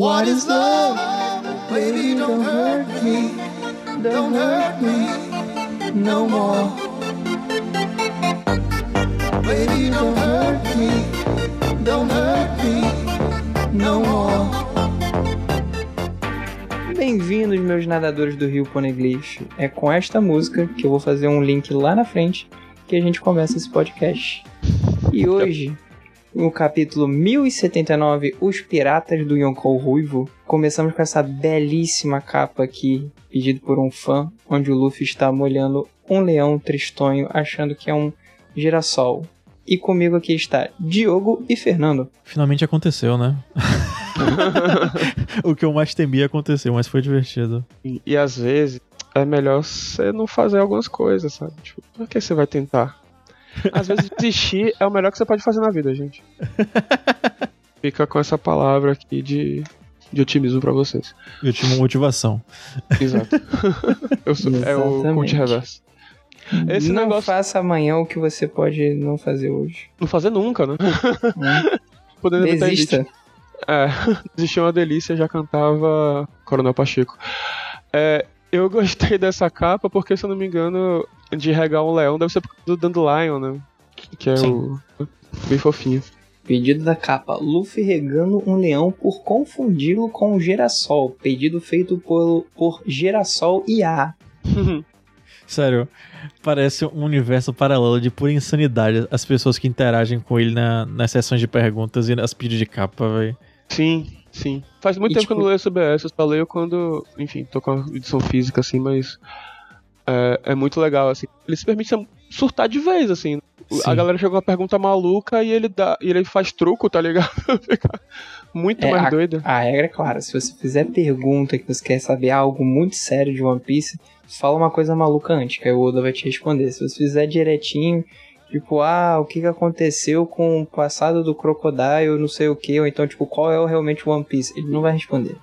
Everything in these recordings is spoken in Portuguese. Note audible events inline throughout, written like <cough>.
What is love? Baby, don't hurt me. Don't hurt me no more. Baby, don't hurt me. Don't hurt me no more. Bem-vindos, meus nadadores do Rio Poneglyph. É com esta música que eu vou fazer um link lá na frente que a gente começa esse podcast. E hoje, no capítulo 1079, Os Piratas do Yonkou Ruivo, começamos com essa belíssima capa aqui, pedido por um fã, onde o Luffy está molhando um leão tristonho, achando que é um girassol. E comigo aqui está Diogo e Fernando. Finalmente aconteceu, né? <laughs> o que eu mais temia aconteceu, mas foi divertido. E, e às vezes é melhor você não fazer algumas coisas, sabe? Tipo, por que você vai tentar? Às vezes desistir é o melhor que você pode fazer na vida, gente. <laughs> Fica com essa palavra aqui de, de otimismo para vocês. E otimismo motivação. Exato. <laughs> Eu sou, é o cult reverso. Esse não negócio... faça amanhã o que você pode não fazer hoje. Não fazer nunca, né? <laughs> Hum. Podendo Desista. É, desistir é uma delícia, já cantava Coronel Pacheco. É, eu gostei dessa capa porque, se eu não me engano, de regar um leão deve ser do Dandelion, né? Que é Sim. o. bem fofinho. Pedido da capa: Luffy regando um leão por confundi-lo com um girassol. Pedido feito por, por Girassol IA. <laughs> Sério, parece um universo paralelo de pura insanidade. As pessoas que interagem com ele na, nas sessões de perguntas e nas pedidos de capa, velho. Sim, sim. Faz muito e, tempo tipo... que eu não leio sobre essa, eu só leio quando, enfim, tô com a edição física, assim, mas é, é muito legal, assim. Ele se permite surtar de vez, assim. Sim. A galera chegou com uma pergunta maluca e ele dá, e ele faz truco, tá ligado? <laughs> Fica muito é, mais a, doido. A regra é clara, se você fizer pergunta que você quer saber algo muito sério de One Piece, fala uma coisa maluca antes, que aí o Oda vai te responder. Se você fizer direitinho, tipo, ah, o que, que aconteceu com o passado do Crocodile, não sei o que, ou então, tipo, qual é realmente o One Piece? Ele não vai responder.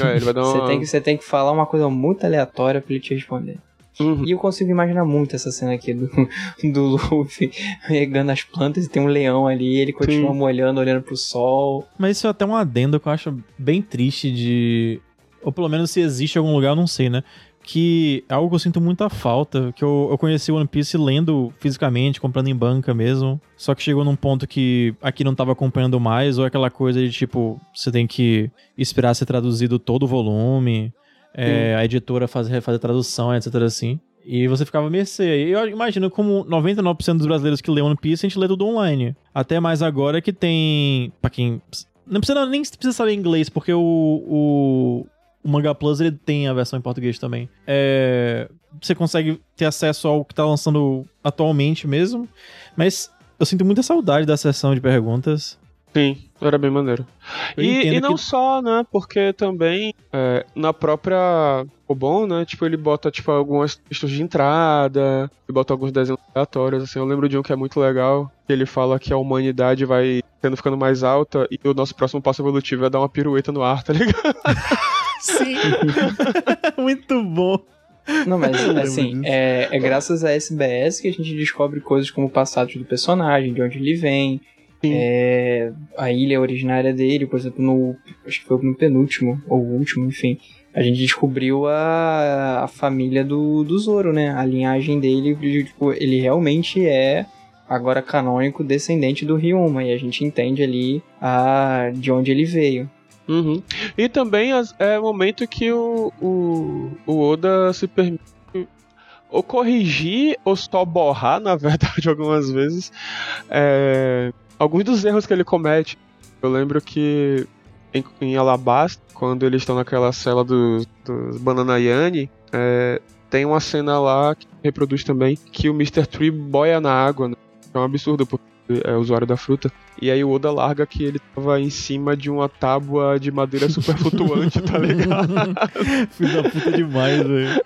É, ele vai dar <laughs> uma... você, tem que, você tem que falar uma coisa muito aleatória pra ele te responder. Uhum. E eu consigo imaginar muito essa cena aqui do, <laughs> do Luffy regando as plantas e tem um leão ali, ele continua Sim. molhando, olhando pro sol. Mas isso é até um adendo que eu acho bem triste de. Ou pelo menos se existe algum lugar, eu não sei, né? que é algo que eu sinto muita falta, que eu, eu conheci One Piece lendo fisicamente, comprando em banca mesmo, só que chegou num ponto que aqui não tava acompanhando mais, ou aquela coisa de tipo, você tem que esperar ser traduzido todo o volume, é, a editora fazer, refazer tradução, etc assim. E você ficava mercê. Eu imagino como 99% dos brasileiros que lê One Piece, a gente lê tudo online. Até mais agora que tem. Pra quem. Não precisa nem precisa saber inglês, porque o, o, o Manga Plus ele tem a versão em português também. É, você consegue ter acesso ao que tá lançando atualmente mesmo. Mas eu sinto muita saudade da sessão de perguntas. Sim, era bem maneiro. e, e não que... só, né? Porque também é, na própria o bom, né? Tipo, ele bota tipo algumas textos de entrada, ele bota alguns desenhos aleatórios, assim. Eu lembro de um que é muito legal, que ele fala que a humanidade vai tendo ficando mais alta e o nosso próximo passo evolutivo é dar uma pirueta no ar, tá ligado? <laughs> Sim. <laughs> Muito bom. Não, mas assim, é, é, graças a SBS que a gente descobre coisas como o passado do personagem, de onde ele vem, é, a ilha originária dele, por exemplo, no. Acho que foi no penúltimo, ou último, enfim. A gente descobriu a, a família do, do Zoro, né? A linhagem dele, tipo, ele realmente é agora canônico descendente do Ryuma, e a gente entende ali a, de onde ele veio. Uhum. E também é o momento que o, o, o Oda se permite ou corrigir ou só borrar, na <laughs> verdade, algumas vezes, é, alguns dos erros que ele comete. Eu lembro que em, em Alabasta, quando eles estão naquela cela dos do Banana Yane, é, tem uma cena lá que reproduz também que o Mr. Tree boia na água. Né? É um absurdo, porque é usuário da fruta. E aí o Oda larga que ele tava em cima de uma tábua de madeira super flutuante, tá ligado? <laughs> Filho da puta demais, velho.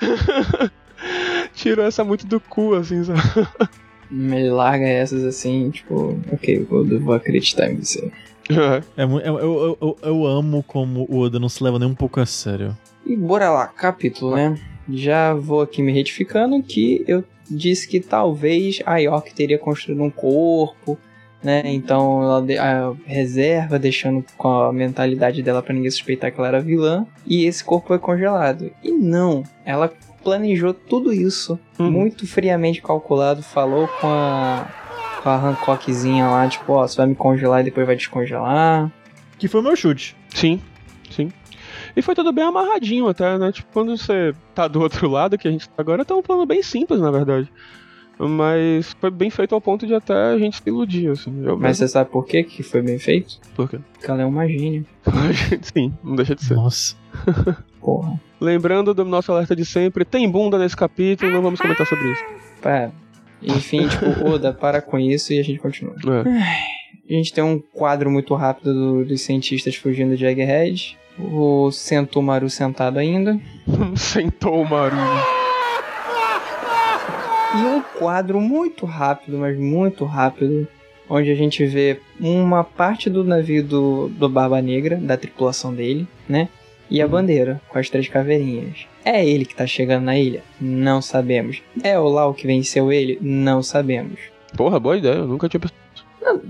<laughs> Tirou essa muito do cu, assim, sabe? Ele larga essas assim, tipo, ok, eu vou acreditar em você. É, eu, eu, eu, eu amo como o Oda não se leva nem um pouco a sério. E bora lá, capítulo, né? Já vou aqui me retificando que eu disse que talvez a York teria construído um corpo né? Então ela de- a reserva, deixando com a mentalidade dela pra ninguém suspeitar que ela era vilã. E esse corpo foi congelado. E não, ela planejou tudo isso Uhum. muito friamente calculado, falou com a com a Hancockzinha lá, tipo, ó, você vai me congelar e depois vai descongelar. Que foi o meu chute. Sim, sim. E foi tudo bem amarradinho até, né? Tipo, quando você tá do outro lado, que a gente tá agora, tá um plano bem simples, na verdade. Mas foi bem feito ao ponto de até a gente se iludir, assim. Mas mesmo- você sabe por quê que foi bem feito? Por quê? Porque ela é uma gênia. <laughs> Sim, não deixa de ser. Nossa. <laughs> Porra. Lembrando do nosso alerta de sempre, tem bunda nesse capítulo, não vamos comentar sobre isso. Pá. Enfim, tipo, <laughs> Oda, para com isso e a gente continua. É. A gente tem um quadro muito rápido do- dos cientistas fugindo de Egghead. O Sentomaru sentado ainda. Sentou o Maru. E um quadro muito rápido, mas muito rápido, onde a gente vê uma parte do navio do, do Barba Negra, da tripulação dele, né? E a bandeira, com as três caveirinhas. É ele que tá chegando na ilha? Não sabemos. É o Lau que venceu ele? Não sabemos. Porra, boa ideia, eu nunca tinha pensado.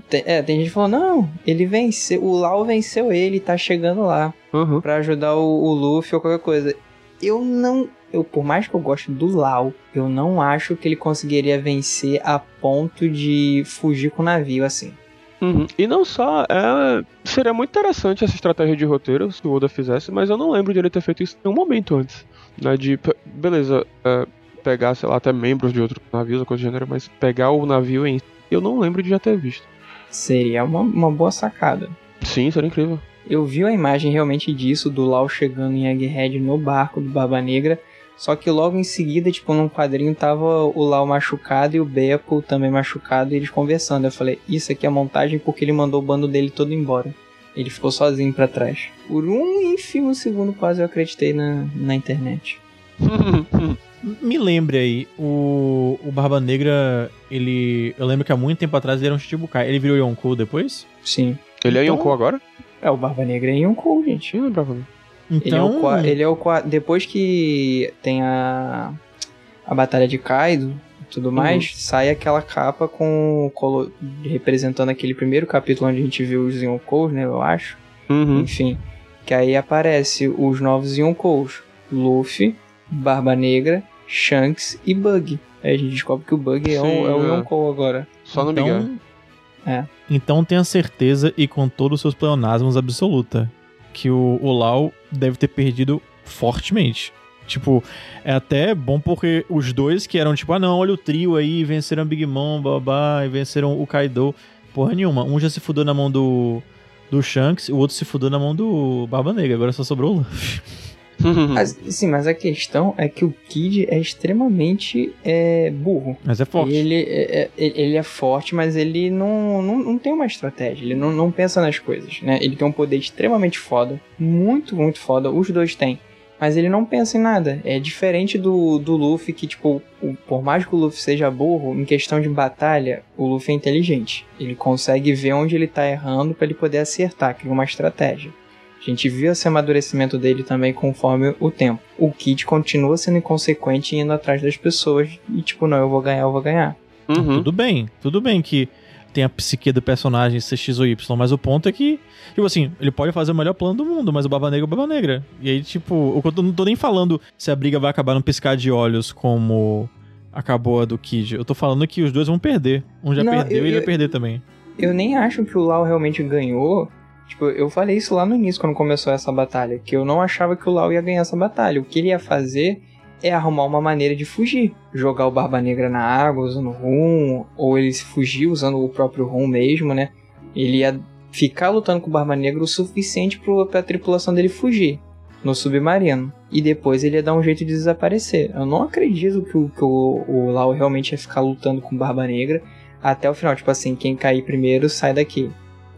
Tem, é, tem gente que falou, não, ele venceu, o Lau venceu ele, tá chegando lá. Uhum. Pra ajudar o, o Luffy ou qualquer coisa. Eu não. Eu, por mais que eu goste do Lau, eu não acho que ele conseguiria vencer a ponto de fugir com o navio assim. Uhum. E não só, é... seria muito interessante essa estratégia de roteiro se o Oda fizesse, mas eu não lembro de ele ter feito isso em nenhum momento antes. Né? De, beleza, é, pegar, sei lá, até membros de outros navios ou coisa do gênero, mas pegar o navio em si, eu não lembro de já ter visto. Seria uma, uma boa sacada. Sim, seria incrível. Eu vi a imagem realmente disso, do Lau chegando em Egghead no barco do Barba Negra. Só que logo em seguida, tipo, num quadrinho tava o Lau machucado e o Beppo também machucado e eles conversando. Eu falei, isso aqui é montagem porque ele mandou o bando dele todo embora. Ele ficou sozinho pra trás. Por um ínfimo segundo quase eu acreditei na, na internet. <laughs> Me lembre aí, o, o Barba Negra, ele. Eu lembro que há muito tempo atrás ele era um Shichibukai. Ele virou Yonkou depois? Sim. ele é Então- Yonkou agora? É, o Barba Negra é Yonkou, gente. Eu não lembrava. não. Ele é o Então. ele é o depois que tem a a batalha de Kaido e tudo mais, sai aquela capa com colo- representando aquele primeiro capítulo onde a gente viu os Yonkous, né, eu acho. Uhum. Enfim, que aí aparece os novos Yonkous, Luffy, Barba Negra, Shanks e Bug. Aí a gente descobre que o Bug é, Sim, o, é o é. Yonkou agora. Só no então, É. Então tenha certeza e com todos os seus pleonasmos absoluta que o, o Lau deve ter perdido fortemente. Tipo, é até bom porque os dois que eram tipo, ah não, olha o trio aí, venceram Big Mom, babá, e venceram o Kaido. Porra nenhuma. Um já se fudeu na mão do, do Shanks, o outro se fudeu na mão do Barba Negra. Agora só sobrou o Luffy. <laughs> <laughs> Mas, sim, mas a questão é que o Kid é extremamente é, burro. Mas é forte. Ele é, é- ele é forte, mas ele não, não, não tem uma estratégia, ele não, não pensa nas coisas, né? Ele tem um poder extremamente foda, muito, muito foda, os dois têm. Mas ele não pensa em nada. É diferente do, do Luffy, que, tipo, o- por mais que o Luffy seja burro, em questão de batalha, o Luffy é inteligente. Ele consegue ver onde ele tá errando pra ele poder acertar, cria uma estratégia. A gente viu esse amadurecimento dele também conforme o tempo. O Kid continua sendo inconsequente e indo atrás das pessoas e tipo, não, eu vou ganhar, eu vou ganhar. Uhum. Tudo bem, tudo bem que tem a psique do personagem ser X ou Y, mas o ponto é que, tipo assim, ele pode fazer o melhor plano do mundo, mas o Baba Negra é o Baba Negra. E aí, tipo, eu não tô nem falando se a briga vai acabar num piscar de olhos como acabou a do Kid. Eu tô falando que os dois vão perder. Um já Não, perdeu eu- e ele vai eu- perder também. Eu nem acho que o Lau realmente ganhou. Tipo, eu falei isso lá no início, quando começou essa batalha, que eu não achava que o Lau ia ganhar essa batalha. O que ele ia fazer é arrumar uma maneira de fugir. Jogar o Barba Negra na água usando rum, ou ele fugir usando o próprio rum mesmo, né? Ele ia ficar lutando com o Barba Negra o suficiente pro, pra tripulação dele fugir no submarino. E depois ele ia dar um jeito de desaparecer. Eu não acredito que o, que o, o Lau realmente ia ficar lutando com o Barba Negra até o final. Tipo assim, quem cair primeiro sai daqui.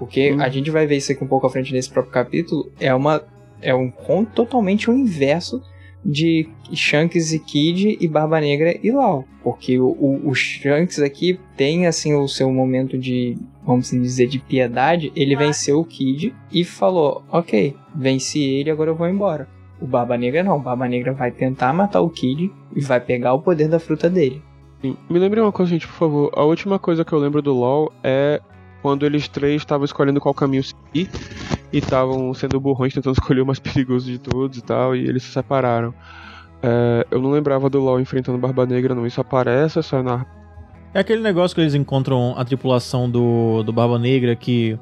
Porque Hum. a gente vai ver isso aqui um pouco à frente nesse próprio capítulo. É uma. É um conto totalmente o inverso de Shanks e Kid e Barba Negra e Lau. Porque o, o, o Shanks aqui tem assim o seu momento de, vamos dizer, de piedade. Ele venceu o Kid e falou: Ok, venci ele, agora eu vou embora. O Barba Negra não. O Barba Negra vai tentar matar o Kid e vai pegar o poder da fruta dele. Me lembre uma coisa, gente, por favor. A última coisa que eu lembro do LoL é quando eles três estavam escolhendo qual caminho seguir e estavam sendo burrões tentando <laughs> escolher o mais perigoso de todos e tal, e eles se separaram. É, eu não lembrava do LoL enfrentando Barba Negra, não. Isso aparece, é só na. É aquele negócio que eles encontram a tripulação do, do Barba Negra que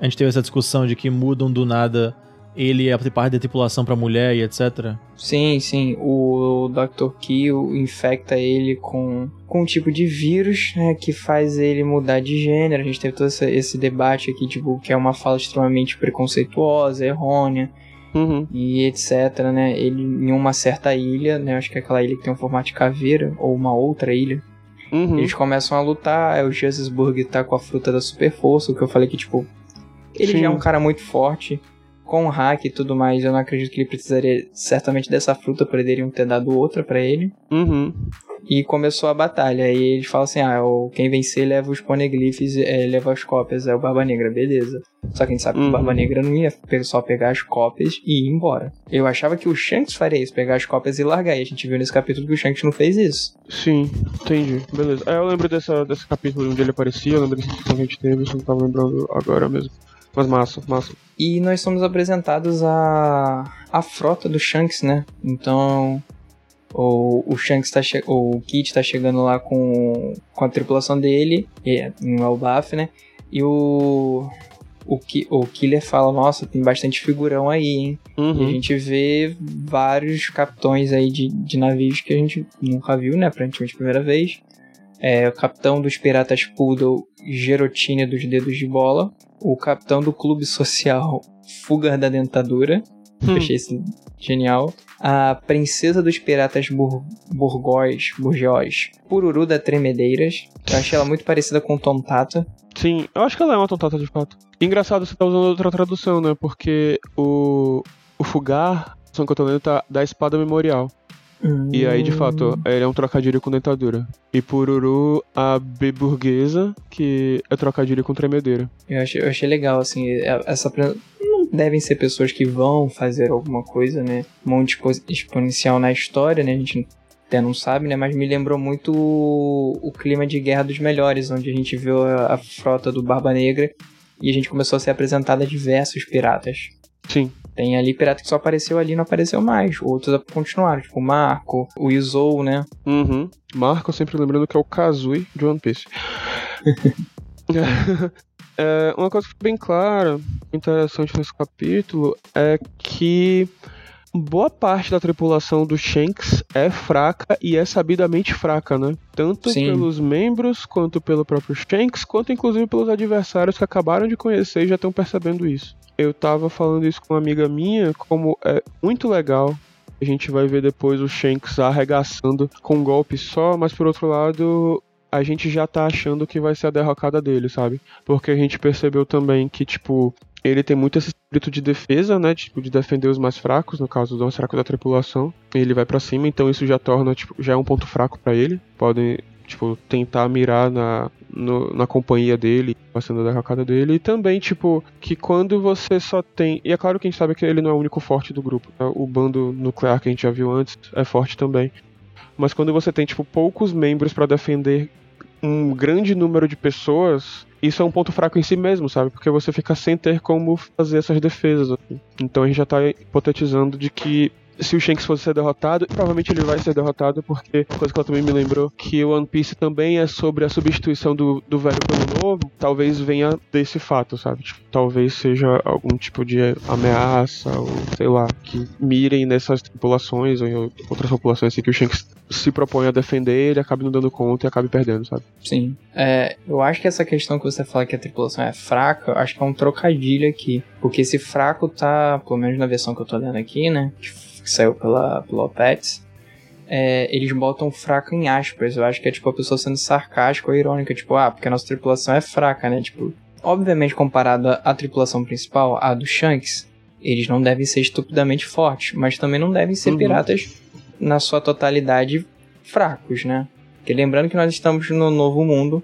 a gente teve essa discussão de que mudam do nada ele é parte da tripulação pra mulher e etc. Sim, sim. O Dr. Kill infecta ele com, com um tipo de vírus né, que faz ele mudar de gênero. A gente teve todo esse, esse debate aqui, tipo, que é uma fala extremamente preconceituosa, errônea. Uhum. E etc, né? Ele em uma certa ilha, né? Acho que é aquela ilha que tem um formato de caveira, ou uma outra ilha. Uhum. Eles começam a lutar, aí o Jezusburg tá com a fruta da super força, o que eu falei que, tipo, ele Sim. já é um cara muito forte, com hack e tudo mais, eu não acredito que ele precisaria certamente dessa fruta, poderiam ter dado outra pra ele. Uhum. E começou a batalha, aí eles falam assim, ah, o- quem vencer leva os poneglyphs, é, leva as cópias, é o Barba Negra, beleza. Só que a gente sabe que Uhum. o Barba Negra não ia só pegar as cópias e ir embora. Eu achava que o Shanks faria isso, pegar as cópias e largar, e a gente viu nesse capítulo que o Shanks não fez isso. Sim, entendi. Beleza. É, eu lembro dessa, desse capítulo onde ele aparecia, eu lembro discussão que a gente teve, só não tava lembrando agora mesmo. Mas massa, massa. E nós somos apresentados a, a frota do Shanks, né? Então, o, o Shanks tá o Kit tá chegando lá com, com a tripulação dele, em Elbaf, né? E o, o, Ki- o Killer fala, nossa, tem bastante figurão aí, hein? E a Uhum. gente vê vários capitões aí de, de navios que a gente nunca viu, né? Aparentemente, primeira vez. É, o capitão dos piratas Poodle, Gerotine dos Dedos de Bola. O capitão do clube social, Fugar da Dentadura. Hum. Achei isso genial. A princesa dos piratas Bur Burgóis, Burgós, Pururu da Tremedeiras. Eu achei ela muito parecida com Tontata. Sim, eu acho que ela é uma tontata de fato. Engraçado você tá usando outra tradução, né? Porque o, o Fugar, a que eu tô lendo, tá da espada memorial. E aí, de fato, ele é um trocadilho com dentadura. E Pururu, a B burguesa, que é trocadilho com tremedeira. Eu achei, eu achei legal, assim, é- essa. Não devem ser pessoas que vão fazer alguma coisa, né? Muito expo- exponencial na história, né? A gente até não sabe, né? Mas me lembrou muito o, o clima de Guerra dos Melhores, onde a gente viu a, a frota do Barba Negra e a gente começou a ser apresentado a diversos piratas. Sim. Tem ali pirata que só apareceu ali e não apareceu mais. Outros continuaram, tipo o Marco, o Izou, né? Uhum. Marco, sempre lembrando que é o Kazui de One Piece. <laughs> É, uma coisa que fica bem clara, interessante nesse capítulo, é que boa parte da tripulação do Shanks é fraca e é sabidamente fraca, né? Tanto Sim. pelos membros, quanto pelo próprio Shanks, quanto inclusive pelos adversários que acabaram de conhecer e já estão percebendo isso. Eu tava falando isso com uma amiga minha, como é muito legal a gente vai ver depois o Shanks arregaçando com um golpe só, mas por outro lado, a gente já tá achando que vai ser a derrocada dele, sabe? Porque a gente percebeu também que, tipo, ele tem muito esse espírito de defesa, né? Tipo, de defender os mais fracos, no caso dos mais fracos da tripulação. Ele vai pra cima, então isso já torna, tipo, já é um ponto fraco pra ele. Podem, tipo, tentar mirar na, no- na companhia dele, passando a derrocada dele. E também, tipo, que quando você só tem. E é claro que a gente sabe que ele não é o único forte do grupo. né? O bando nuclear que a gente já viu antes é forte também. Mas quando você tem, tipo, poucos membros pra defender um grande número de pessoas, isso é um ponto fraco em si mesmo, sabe? Porque você fica sem ter como fazer essas defesas. assim. Então a gente já tá hipotetizando de que se o Shanks fosse ser derrotado, provavelmente ele vai ser derrotado, porque coisa que ela também me lembrou, que o One Piece também é sobre a substituição do, do velho pelo novo, talvez venha desse fato, sabe? Tipo, talvez seja algum tipo de ameaça, ou sei lá, que mirem nessas tripulações ou outras populações assim, que o Shanks se propõe a defender, ele acabe não dando conta e acabe perdendo, sabe? Sim. É, eu acho que essa questão que você fala que a tripulação é fraca, acho que é um trocadilho aqui. Porque esse fraco tá, pelo menos na versão que eu tô lendo aqui, né? Que saiu pela, pela Opets. É, eles botam fraco em aspas. Eu acho que é tipo a pessoa sendo sarcástica ou irônica. Tipo, ah, porque a nossa tripulação é fraca, né? Tipo, obviamente comparado à, à tripulação principal, a do Shanks, eles não devem ser estupidamente fortes. Mas também não devem ser Uhum. piratas na sua totalidade fracos, né? Porque lembrando que nós estamos no novo mundo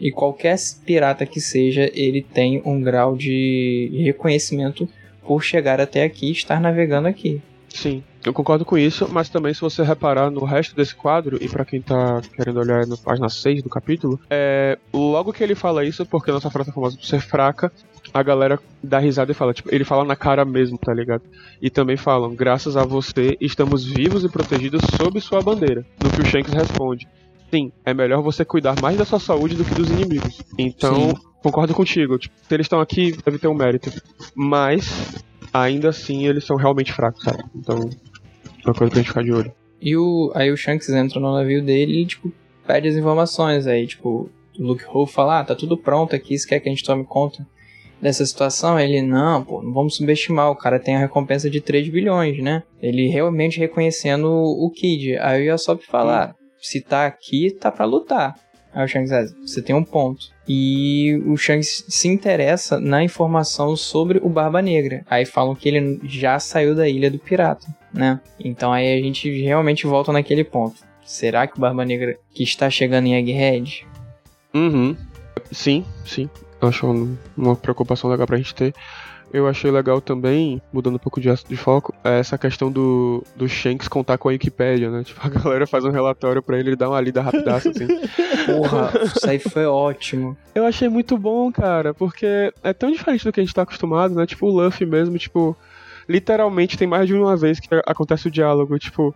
e qualquer pirata que seja, ele tem um grau de reconhecimento por chegar até aqui e estar navegando aqui. Sim. Eu concordo com isso, mas também se você reparar no resto desse quadro, e para quem tá querendo olhar na página 6 do capítulo, é, logo que ele fala isso, porque nossa frota é famosa por ser fraca, a galera dá risada e fala, tipo, ele fala na cara mesmo, tá ligado? E também falam, graças a você, estamos vivos e protegidos sob sua bandeira. No que o Shanks responde, sim, é melhor você cuidar mais da sua saúde do que dos inimigos. Então, sim. concordo contigo, tipo, se eles estão aqui, deve ter um mérito. Mas, ainda assim, eles são realmente fracos, sabe? Então, uma coisa pra gente ficar de olho. E o, aí o Shanks entra no navio dele e, tipo, pede as informações. Aí, tipo, o Luke Hope fala, ah, tá tudo pronto aqui, se quer que a gente tome conta dessa situação? Ele, não, pô, não vamos subestimar, o cara tem a recompensa de 3 bilhões, né? Ele realmente reconhecendo o, Kid. Aí o Yasop fala, ah, se tá aqui, tá para lutar. Aí o Shanks diz, você tem um ponto. E o Shanks se interessa na informação sobre o Barba Negra. Aí falam que ele já saiu da ilha do pirata né? Então aí a gente realmente volta naquele ponto. Será que o Barba Negra que está chegando em Egghead? Uhum. Sim, sim. Acho uma preocupação legal pra gente ter. Eu achei legal também, mudando um pouco de, de foco, é essa questão do, do Shanks contar com a Wikipédia, né? <laughs> Tipo, a galera faz um relatório pra ele, ele dá uma lida rapidaça, assim. <laughs> Porra, isso aí foi ótimo. Eu achei muito bom, cara, porque é tão diferente do que a gente tá acostumado, né? Tipo, o Luffy mesmo, tipo, literalmente tem mais de uma vez que acontece o diálogo, tipo,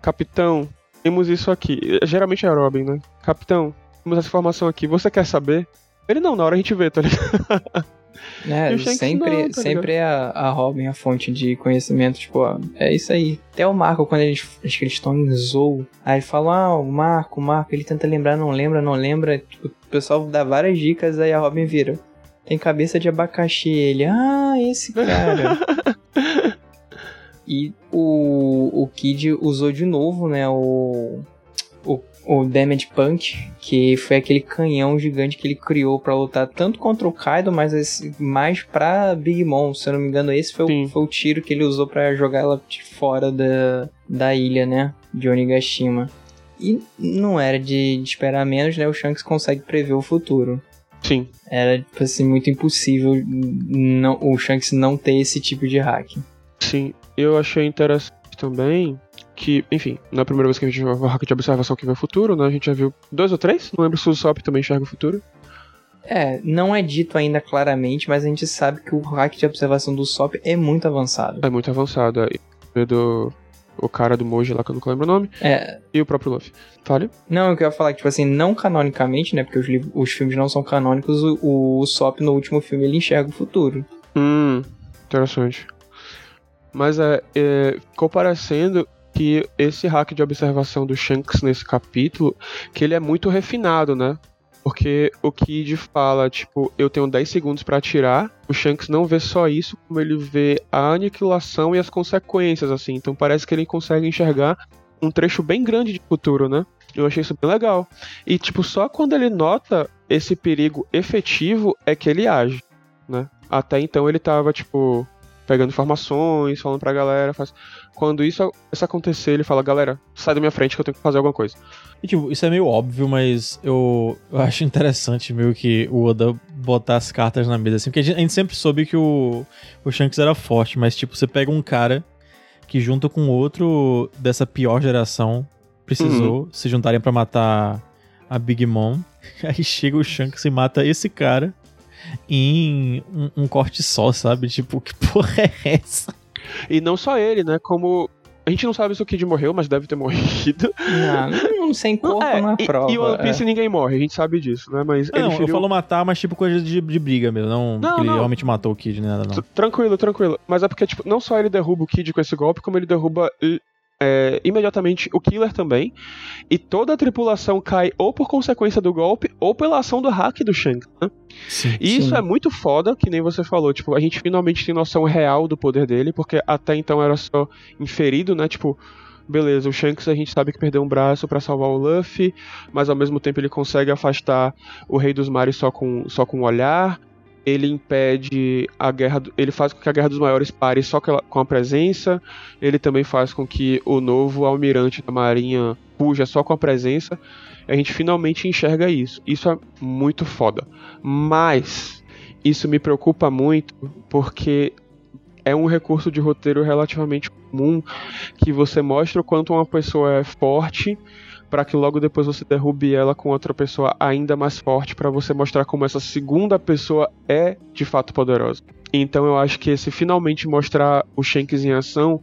capitão, temos isso aqui. Geralmente é Robin, né? Capitão, temos essa informação aqui, você quer saber? Ele não, na hora a gente vê, tá ligado? <laughs> É, sempre, não, tá sempre é a, a Robin a fonte de conhecimento, tipo, ó, é isso aí. Até o Marco, quando eles, acho que eles estão em Zou, aí ele fala, ah, o Marco, o Marco, ele tenta lembrar, não lembra, não lembra, tipo, o pessoal dá várias dicas, aí a Robin vira, tem cabeça de abacaxi, ele, ah, esse cara. <laughs> E o, o Kid usou de novo, né, o, o, Damage Punch, que foi aquele canhão gigante que ele criou para lutar tanto contra o Kaido, mas mais pra Big Mom. Se eu não me engano, esse foi, o, foi o tiro que ele usou para jogar ela de fora da, da ilha, né, de Onigashima. E não era de, de esperar menos, né, o Shanks consegue prever o futuro. Sim. Era, tipo assim, muito impossível não, o Shanks não ter esse tipo de hack. Sim, eu achei interessante também que, enfim, na primeira vez que a gente viu o hack de observação que vê o futuro, né? A gente já viu dois ou três, não lembro se o Usopp também enxerga o futuro. É, não é dito ainda claramente, mas a gente sabe que o hack de observação do Usopp é muito avançado. É muito avançado, é. Do, o cara do Moji lá, que eu não lembro o nome. É. E o próprio Luffy. Fale? Não, eu queria falar que, tipo assim, não canonicamente, né? Porque os, livros, os filmes não são canônicos, o, o Usopp no último filme ele enxerga o futuro. Hum, interessante. Mas é, é, ficou parecendo que esse hack de observação do Shanks nesse capítulo, que ele é muito refinado, né? Porque o Kid fala, tipo, eu tenho 10 segundos para atirar. O Shanks não vê só isso, como ele vê a aniquilação e as consequências, assim. Então parece que ele consegue enxergar um trecho bem grande de futuro, né? Eu achei isso bem legal. E, tipo, só quando ele nota esse perigo efetivo é que ele age, né? Até então ele tava, tipo, pegando informações, falando pra galera. Faz... Quando isso, isso acontecer, ele fala, galera, sai da minha frente que eu tenho que fazer alguma coisa. E, tipo, isso é meio óbvio, mas eu, eu acho interessante meio que o Oda botar as cartas na mesa, assim, porque a gente, a gente sempre soube que o, o Shanks era forte, mas, tipo, você pega um cara que junto com outro dessa pior geração precisou uhum. se juntarem para matar a Big Mom. <laughs> Aí chega o Shanks e mata esse cara em um, um corte só, sabe? Tipo, que porra é essa? E não só ele, né? Como a gente não sabe se o Kid morreu, mas deve ter morrido. Não, não sem corpo é, não é prova. E o One Piece é. ninguém morre, a gente sabe disso, né? Mas não, feriu... eu falo matar, mas tipo coisa de, de briga mesmo, não, não que ele realmente matou o Kid, nem nada não. Tranquilo, tranquilo. Mas é porque, tipo, não só ele derruba o Kid com esse golpe, como ele derruba é, imediatamente o Killer também, e toda a tripulação cai ou por consequência do golpe ou pela ação do hack do Shanks, né? Sim, e isso sim. é muito foda, que nem você falou, tipo, a gente finalmente tem noção real do poder dele, porque até então era só inferido, né? Tipo, beleza, o Shanks a gente sabe que perdeu um braço para salvar o Luffy, mas ao mesmo tempo ele consegue afastar o Rei dos Mares só com, só com um olhar ele impede a guerra, ele faz com que a guerra dos maiores pare só com a presença. Ele também faz com que o novo almirante da marinha fuja só com a presença. A gente finalmente enxerga isso. Isso é muito foda. Mas isso me preocupa muito porque é um recurso de roteiro relativamente comum que você mostra o quanto uma pessoa é forte para que logo depois você derrube ela com outra pessoa ainda mais forte para você mostrar como essa segunda pessoa é de fato poderosa. Então eu acho que esse finalmente mostrar o Shanks em ação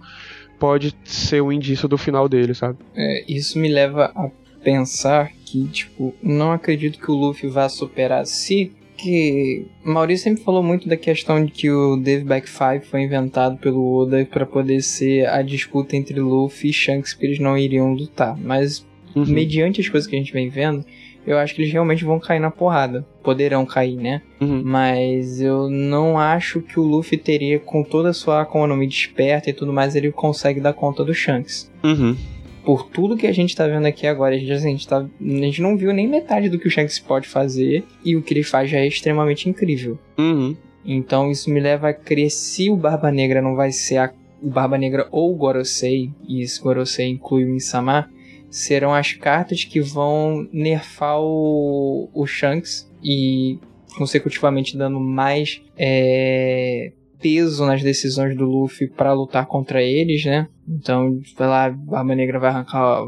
pode ser o indício do final dele, sabe? É, isso me leva a pensar que, tipo, não acredito que o Luffy vá superar si, que Maurício sempre falou muito da questão de que o Dave Back 5 foi inventado pelo Oda para poder ser a disputa entre Luffy e Shanks, que eles não iriam lutar. Mas, uhum. mediante as coisas que a gente vem vendo, eu acho que eles realmente vão cair na porrada. Poderão cair, né? Uhum. Mas eu não acho que o Luffy teria, com toda a sua Akuma desperta e tudo mais, ele consegue dar conta do Shanks. Uhum. Por tudo que a gente tá vendo aqui agora, a gente, assim, a, gente tá, a gente não viu nem metade do que o Shanks pode fazer. E o que ele faz já é extremamente incrível. Uhum. Então isso me leva a crer se o Barba Negra não vai ser a, o Barba Negra ou o Gorosei, e esse Gorosei inclui o Insama, serão as cartas que vão nerfar o, o Shanks e consecutivamente dando mais é, peso nas decisões do Luffy para lutar contra eles, né? Então, vai lá, a Barba Negra vai arrancar,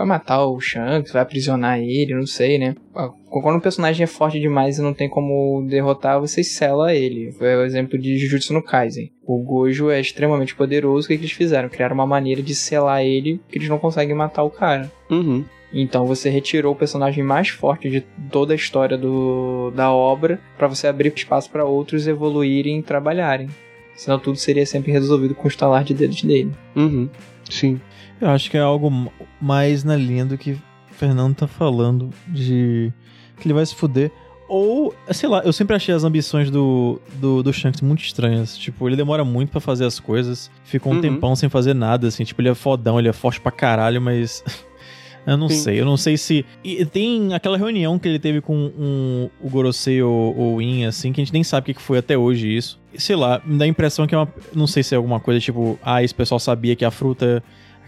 vai matar o Shanks, vai aprisionar ele, não sei, né? Quando um personagem é forte demais e não tem como derrotar, você sela ele. Foi o exemplo de Jujutsu no Kaisen. O Gojo é extremamente poderoso, o que, que eles fizeram? Criaram uma maneira de selar ele que eles não conseguem matar o cara. Uhum. Então você retirou o personagem mais forte de toda a história do, da obra para você abrir espaço para outros evoluírem e trabalharem. Senão tudo seria sempre resolvido com o estalar de dedos dele. Uhum. Sim. Eu acho que é algo mais na linha do que o Fernando tá falando de que ele vai se fuder. Ou, sei lá, eu sempre achei as ambições do, do, do Shanks muito estranhas. Tipo, ele demora muito para fazer as coisas. Ficou um uhum. tempão sem fazer nada, assim. Tipo, ele é fodão, ele é forte pra caralho, mas. <laughs> eu não Sim. sei. Eu não sei se. E tem aquela reunião que ele teve com um, o Gorosei ou, ou o In, assim, que a gente nem sabe o que foi até hoje isso. Sei lá, me dá a impressão que é uma. Não sei se é alguma coisa tipo, ah, esse pessoal sabia que a fruta.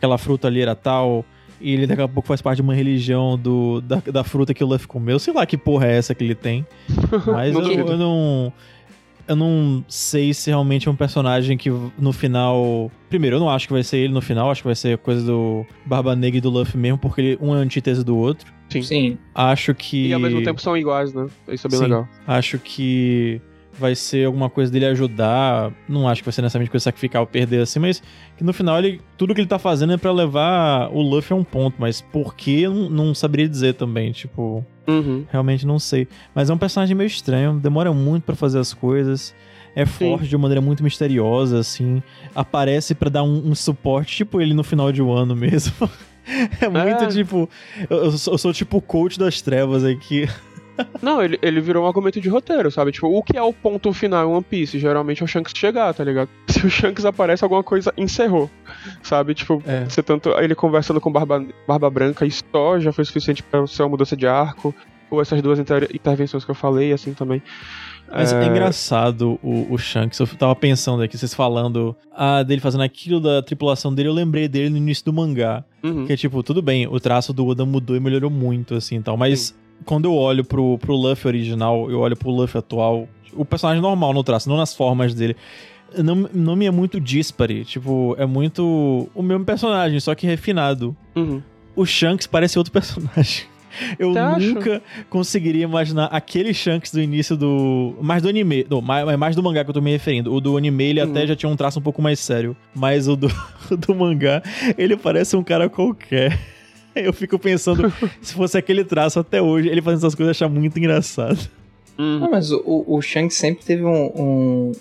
Aquela fruta ali era tal e ele daqui a pouco faz parte de uma religião do, da, da fruta que o Luffy comeu. Sei lá que porra é essa que ele tem. <laughs> Mas eu, eu, não. Eu não sei se realmente é um personagem que no final. Primeiro, eu não acho que vai ser ele no final, acho que vai ser coisa do Barba Negra e do Luffy mesmo, porque ele, um é antítese do outro. Sim. Sim. Acho que. E ao mesmo tempo são iguais, né? Isso é bem Sim. legal. Acho que vai ser alguma coisa dele ajudar. Não acho que vai ser necessariamente coisa sacrificar ou perder assim, mas que no final ele, tudo que ele tá fazendo é para levar o Luffy a um ponto, mas por que não, não saberia dizer também, tipo, uhum. realmente não sei. Mas é um personagem meio estranho, demora muito para fazer as coisas. É forte Sim. de uma maneira muito misteriosa, assim. Aparece para dar um, um, suporte, tipo ele no final de um ano mesmo. <laughs> é muito é. tipo. Eu, eu, sou, eu sou tipo o coach das trevas aqui. Não, ele, ele virou um argumento de roteiro, sabe? Tipo, o que é o ponto final em One Piece? Geralmente é o Shanks chegar, tá ligado? <laughs> Se o Shanks aparece, alguma coisa encerrou, sabe? Tipo, é. você tanto ele conversando com Barba, Barba Branca e só já foi suficiente para ser uma mudança de arco. Ou essas duas inter intervenções que eu falei, assim também. Mas é, é engraçado o, o Shanks. Eu tava pensando aqui, vocês falando ah, dele fazendo aquilo da tripulação dele, eu lembrei dele no início do mangá. Uhum. Que é tipo, tudo bem, o traço do Oda mudou e melhorou muito, assim tal. Mas Sim quando eu olho pro, pro Luffy original, eu olho pro Luffy atual, o personagem normal no traço, não nas formas dele. Não, não me é muito dispare. Tipo, é muito o mesmo personagem, só que refinado. Uhum. O Shanks parece outro <laughs> personagem. Eu nunca conseguiria imaginar aquele Shanks do início do. Mais do anime. Não, mais, mais do mangá que eu tô me referindo. O do anime, ele uhum. até já tinha um traço um pouco mais sério. Mas o do, <laughs> do mangá, ele parece um cara qualquer. <laughs> Eu fico pensando, se fosse aquele traço até hoje, ele fazendo essas coisas achar muito engraçado. Não, mas o, o Shanks sempre teve um, um,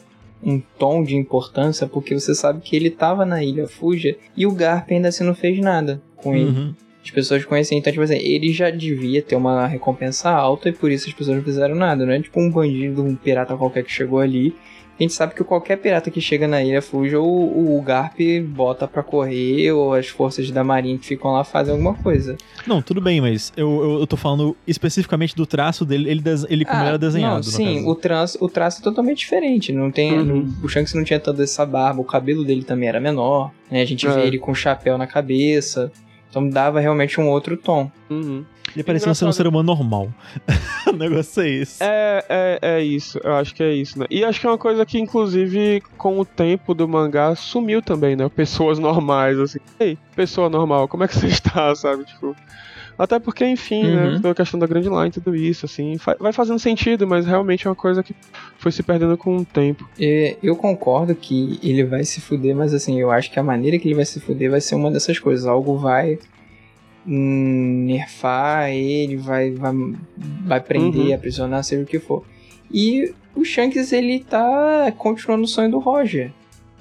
um, tom de importância, porque você sabe que ele tava na ilha Fuja e o Garp ainda assim não fez nada com ele. Uhum. As pessoas conheciam, então, tipo assim, ele já devia ter uma recompensa alta e por isso as pessoas não fizeram nada, não é tipo um bandido, um pirata qualquer que chegou ali a gente sabe que qualquer pirata que chega na ilha Fuja, o, o Garp bota pra correr, ou as forças da marinha que ficam lá fazem alguma coisa. Não, tudo bem, mas eu, eu, eu tô falando especificamente do traço dele, ele, ele como ah, era desenhado. Não, sim, o traço, o traço é totalmente diferente. Não tem, uhum. o Shanks não tinha toda essa barba, o cabelo dele também era menor, né? A gente é. vê ele com chapéu na cabeça. Então dava realmente um outro tom. Uhum. Ele parecia ser um ser humano normal. <laughs> o negócio é isso. É, é, é isso, eu acho que é isso, né? E acho que é uma coisa que, inclusive, com o tempo do mangá, sumiu também, né? Pessoas <laughs> normais, assim. Ei, pessoa normal, como é que você <laughs> está, sabe? Tipo. Até porque, enfim, né, Uhum. né? Toda a questão da Grand Line e tudo isso, assim. vai fazendo sentido, mas realmente é uma coisa que foi se perdendo com o tempo. É, eu concordo que ele vai se fuder, mas assim, eu acho que a maneira que ele vai se fuder vai ser uma dessas coisas. Algo vai nerfar ele, vai, vai, vai prender, Uhum. aprisionar, seja o que for. E o Shanks, ele tá continuando o sonho do Roger.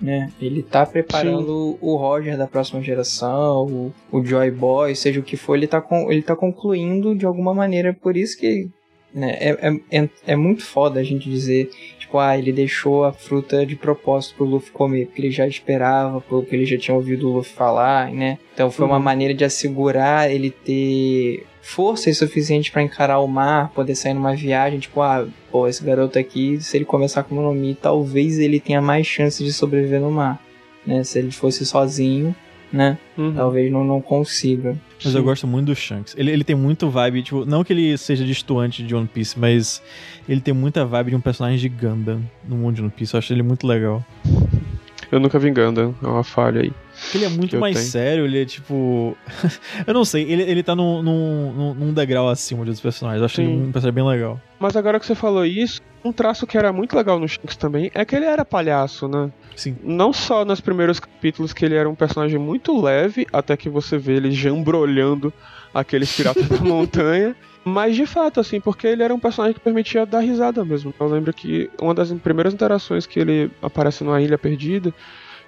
Né? Ele tá preparando o Roger da próxima geração, o, o Joy Boy, seja o que for, ele tá, con- ele tá concluindo de alguma maneira, por isso que né, é, é, é, é muito foda a gente dizer Tipo, ah, ele deixou a fruta de propósito pro Luffy comer, porque ele já esperava, porque ele já tinha ouvido o Luffy falar, né? Então foi uma Uhum. maneira de assegurar ele ter força suficiente pra encarar o mar, poder sair numa viagem, tipo, ah, pô, esse garoto aqui, se ele começar com o Nomi, talvez ele tenha mais chance de sobreviver no mar, né? Se ele fosse sozinho, né? Uhum. Talvez não, não consiga. Mas eu gosto muito do Shanks. Ele, ele tem muito vibe, tipo, não que ele seja destoante de One Piece, mas ele tem muita vibe de um personagem de Gundam no mundo de One Piece. Eu acho ele muito legal. Eu nunca vi Gundam, é uma falha aí. Porque ele é muito mais tenho. sério, ele é tipo. <laughs> eu não sei, ele, ele tá num, num, num- degrau acima de outros personagens. Eu acho ele Sim. um personagem bem legal. Mas agora que você falou isso, um traço que era muito legal no Shanks também é que ele era palhaço, né? Sim. Não só nos primeiros capítulos que ele era um personagem muito leve, até que você vê ele jambrolhando aqueles piratas da <laughs> montanha, mas de fato, assim, porque ele era um personagem que permitia dar risada mesmo. Eu lembro que uma das primeiras interações que ele aparece numa ilha perdida,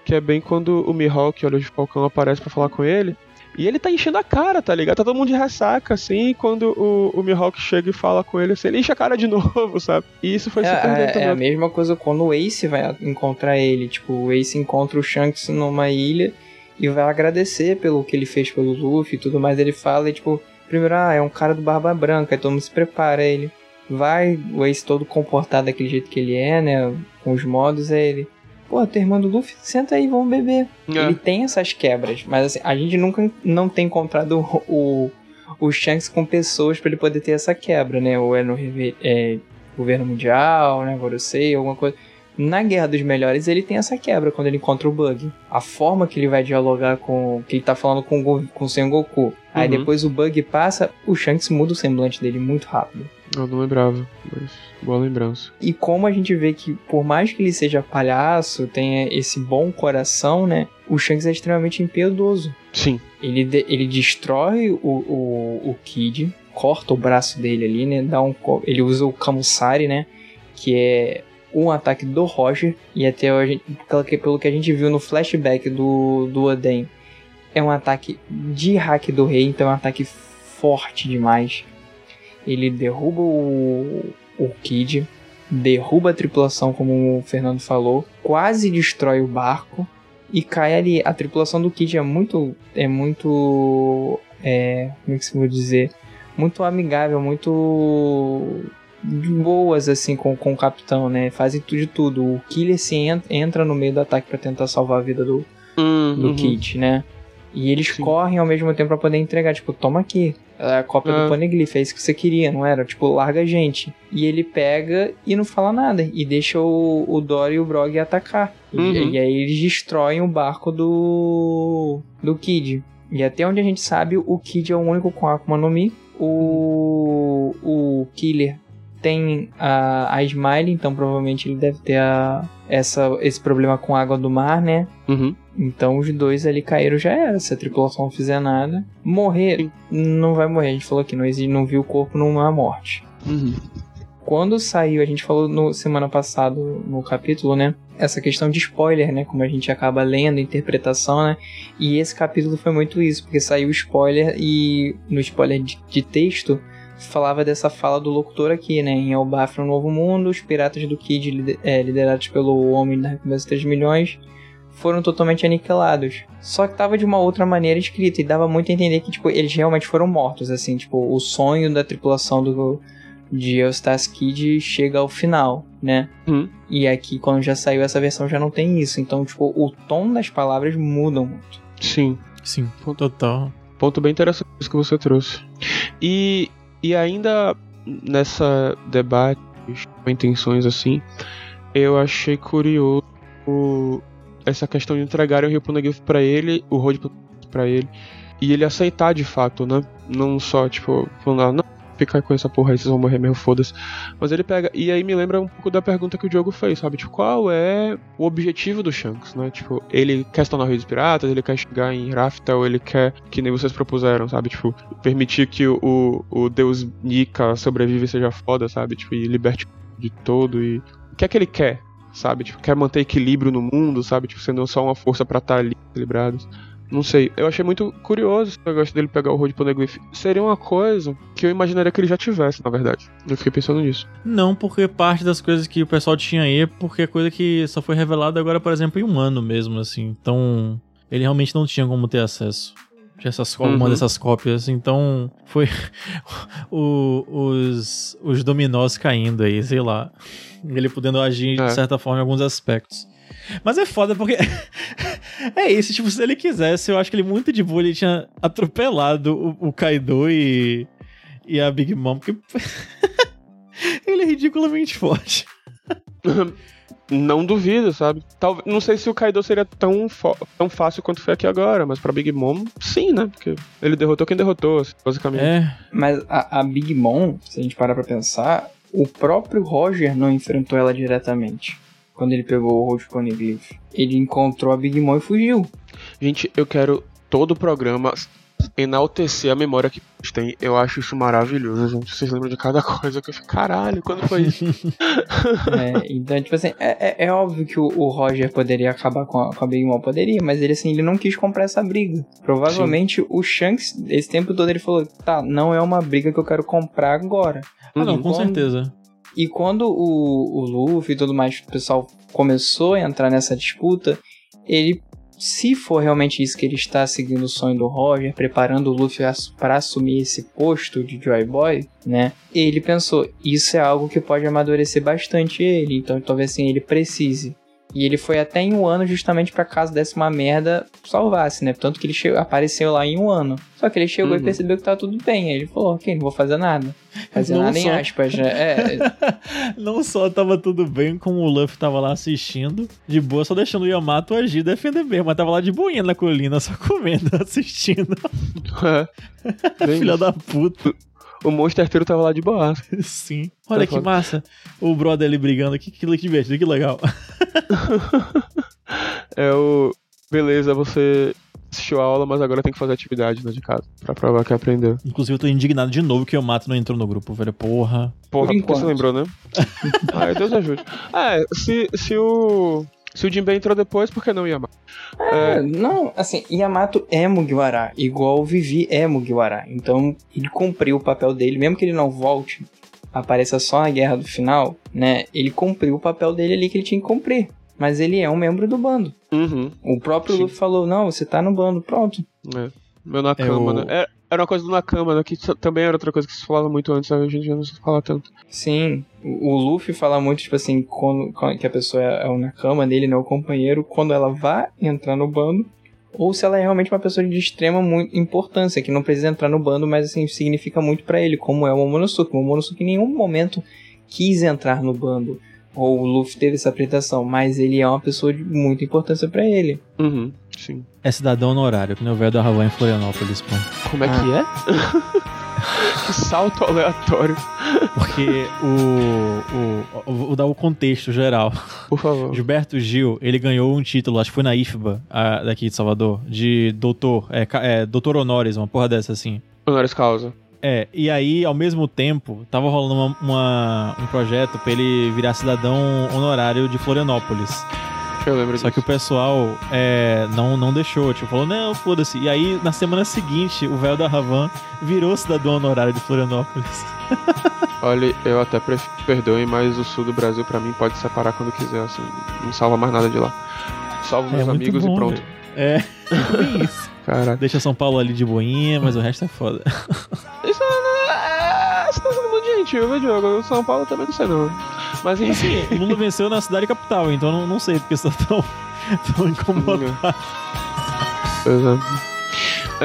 que é bem quando o Mihawk, olho de Falcão, aparece pra falar com ele. E ele tá enchendo a cara, tá ligado? Tá todo mundo de ressaca, assim, e quando o, o Mihawk chega e fala com ele, assim, ele enche a cara de <laughs> novo, sabe? E isso foi se perdendo É, é, também. é a mesma coisa quando o Ace vai encontrar ele. Tipo, o Ace encontra o Shanks numa ilha e vai agradecer pelo que ele fez pelo Luffy e tudo mais. Ele fala, e, tipo, primeiro, ah, é um cara do Barba Branca, mundo se prepara. Ele vai, o Ace todo comportado daquele jeito que ele é, né? Com os modos, aí ele. Pô, teu irmão do Luffy, senta aí, vamos beber. É. Ele tem essas quebras, mas assim, a gente nunca não tem encontrado o, o, o Shanks com pessoas pra ele poder ter essa quebra, né? Ou é no é, governo mundial, né? Gorosei, alguma coisa. Na Guerra dos Melhores ele tem essa quebra quando ele encontra o Bug. A forma que ele vai dialogar com. que ele tá falando com, com o Sengoku. Aí Uhum. depois o Bug passa, o Shanks muda o semblante dele muito rápido. Eu não lembrava, mas boa lembrança. E como a gente vê que, por mais que ele seja palhaço, tenha esse bom coração, né? O Shanks é extremamente impiedoso. Sim. Ele, de- ele destrói o, o, o Kid, corta o braço dele ali, né? Dá um, ele usa o Kamusari, né? Que é um ataque do Roger. E até a gente, pelo, que, pelo que a gente viu no flashback do, do Oden, é um ataque de hack do rei, então é um ataque forte demais. Ele derruba o, o Kid, derruba a tripulação, como o Fernando falou, quase destrói o barco e cai ali. A tripulação do Kid é muito. É muito. É, como é que se vou dizer? Muito amigável, muito. boas assim com, com o capitão, né? Fazem tudo de tudo. O Killer se en- entra no meio do ataque pra tentar salvar a vida do, do Uhum. Kid, né? E eles Sim. correm ao mesmo tempo pra poder entregar, tipo, toma aqui. É a cópia do Poneglyph, é isso que você queria, não era? Tipo, larga a gente. E ele pega e não fala nada. E deixa o, o Dory e o Brog atacar. E- Uhum. E, aí eles destroem o barco do. do Kid. E até onde a gente sabe, o Kid é o único com a Akuma no Mi. O. O Killer tem a, a Smile, então provavelmente ele deve ter a, essa, esse problema com a água do mar, né? Uhum. Então os dois ali caíram já era. Se a tripulação não fizer nada, morrer não vai morrer. A gente falou que não existe, não viu o corpo numa morte. Uhum. Quando saiu, a gente falou no semana passada no capítulo, né? Essa questão de spoiler, né? Como a gente acaba lendo, interpretação, né? E esse capítulo foi muito isso, porque saiu spoiler e no spoiler de, de texto falava dessa fala do locutor aqui, né? Em Elbafra, um Novo Mundo, os piratas do Kid, é, liderados pelo Homem da Recompensa 3 milhões, foram totalmente aniquilados. Só que tava de uma outra maneira escrita e dava muito a entender que, tipo, eles realmente foram mortos, assim, tipo, o sonho da tripulação do de Eustas Kid chega ao final, né? Uhum. E aqui, quando já saiu essa versão, já não tem isso. Então, tipo, o tom das palavras mudam muito. Sim. Sim, total. Ponto bem interessante isso que você trouxe. E, e ainda nessa debate com intenções assim, eu achei curioso essa questão de entregarem o Rio pra ele, o Road pra ele, e ele aceitar de fato, né? Não só, tipo, falando, não, ficar com essa porra aí, vocês vão morrer mesmo, foda-se. Mas ele pega. E aí me lembra um pouco da pergunta que o Diogo fez, sabe? Tipo, qual é o objetivo do Shanks, né? Tipo, ele quer estar na Rio dos Piratas, ele quer chegar em Rafta, ou ele quer, que nem vocês propuseram, sabe? Tipo, permitir que o, o deus Nika sobreviva e seja foda, sabe? Tipo, e liberte de todo. E. O que é que ele quer? Sabe? Tipo, quer manter equilíbrio no mundo, sabe? Tipo, sendo só uma força para estar ali equilibrados. Não sei, eu achei muito curioso esse negócio dele pegar o Road Poneglyph. Seria uma coisa que eu imaginaria que ele já tivesse, na verdade. Eu fiquei pensando nisso. Não, porque parte das coisas que o pessoal tinha aí é porque é coisa que só foi revelada agora, por exemplo, em um ano mesmo, assim. Então, ele realmente não tinha como ter acesso de essas, uhum. uma dessas cópias. Então, foi <laughs> o, os, os dominós caindo aí, sei lá. Ele podendo agir, é. de certa forma, em alguns aspectos. Mas é foda porque. <laughs> é isso, tipo, se ele quisesse, eu acho que ele muito de boa ele tinha atropelado o, o Kaido e. e a Big Mom, porque. <laughs> ele é ridiculamente forte. Não duvido, sabe? Talvez, não sei se o Kaido seria tão, tão fácil quanto foi aqui agora, mas pra Big Mom, sim, né? Porque ele derrotou quem derrotou, assim, basicamente. É. Mas a, a Big Mom, se a gente parar pra pensar, o próprio Roger não enfrentou ela diretamente quando ele pegou o Road Poneglyph. Ele encontrou a Big Mom e fugiu. Gente, eu quero todo o programa enaltecer a memória que tem. Eu acho isso maravilhoso, gente. Vocês lembram de cada <laughs> coisa que eu fico, caralho, quando foi isso? <laughs> é, então, tipo assim, é, é, é óbvio que o, o, Roger poderia acabar com a, com a, Big Mom, poderia, mas ele assim, ele não quis comprar essa briga. Provavelmente Sim. o Shanks, esse tempo todo, ele falou, tá, não é uma briga que eu quero comprar agora. Ah, não, com certeza. E quando o, o Luffy e tudo mais, o pessoal começou a entrar nessa disputa, ele, se for realmente isso que ele está seguindo o sonho do Roger, preparando o Luffy para assumir esse posto de Joy Boy, né? Ele pensou, isso é algo que pode amadurecer bastante ele, então talvez assim ele precise e ele foi até em um ano justamente para caso desse uma merda, salvasse, né? Tanto que ele chegou, apareceu lá em um ano. Só que ele chegou uhum. e percebeu que tava tudo bem. Aí ele falou, ok, não vou fazer nada. Fazer não nada só... em aspas, né? É. <laughs> não só tava tudo bem, como o Luffy tava lá assistindo, de boa, só deixando o Yamato agir e defender mesmo. Mas tava lá de boinha na colina, só comendo, <laughs> assistindo. É. <laughs> Filha da puta o monstro arteiro tava lá de boa. <laughs> Sim. Olha tá que massa. O brother ali brigando aqui, que, que divertido, que legal. <laughs> é o. Beleza, você assistiu a aula, mas agora tem que fazer atividade né, de casa. Pra provar que aprendeu. Inclusive, eu tô indignado de novo que o Mato não entrou no grupo, velho. Porra. Porra, Por porque você lembrou, né? <laughs> Ai, Deus ajude. É, se, se o. Se o Jinbei entrou depois, por que não Yamato? É, é... Não, assim, Yamato é Mugiwara, igual o Vivi é Mugiwara. Então, ele cumpriu o papel dele, mesmo que ele não volte, apareça só na guerra do final, né? Ele cumpriu o papel dele ali que ele tinha que cumprir. Mas ele é um membro do bando. Uhum. O próprio Luffy falou: não, você tá no bando, pronto. É. Meu Nakama, é o... né? É, era uma coisa do Nakama, né? Que também era outra coisa que se falava muito antes, a gente já não se fala tanto. Sim, o Luffy fala muito, tipo assim, quando, quando que a pessoa é, é o Nakama dele, né? O companheiro, quando ela vai entrar no bando, ou se ela é realmente uma pessoa de extrema muito importância, que não precisa entrar no bando, mas assim, significa muito para ele, como é o Momonosuke. O Momonosuke em nenhum momento quis entrar no bando, ou o Luffy teve essa pretensão, mas ele é uma pessoa de muita importância para ele. Uhum. Sim. É cidadão honorário, que nem o velho da Havan em Florianópolis, pô. Como é ah. que é? <laughs> que <laughs> salto aleatório. Porque o, o, Vou dar o contexto geral. Por favor. Gilberto Gil, ele ganhou um título, acho que foi na IFBA, a, daqui de Salvador, de doutor, é, é, doutor honores, uma porra dessa assim. Honoris causa. É, e aí, ao mesmo tempo, tava rolando uma, uma, um projeto pra ele virar cidadão honorário de Florianópolis. Eu lembro Só disso. que o pessoal é, não, não deixou, tipo, falou, não, foda-se. E aí, na semana seguinte, o véu da Ravan virou cidadão honorário de Florianópolis. <laughs> Olha, eu até perdoe, mas o sul do Brasil, para mim, pode separar quando quiser, assim. Não salva mais nada de lá. Salvo é meus amigos bom, e pronto. Véio. É, <laughs> isso. Caraca. Deixa São Paulo ali de boinha, mas o resto é foda. <laughs> Isso é. Tá falando de gente, viu, Diogo? São Paulo também não sei não. Mas enfim. Assim, o Lula venceu na cidade capital, então não, não sei porque você tá tão, tão incomodado. Pois é.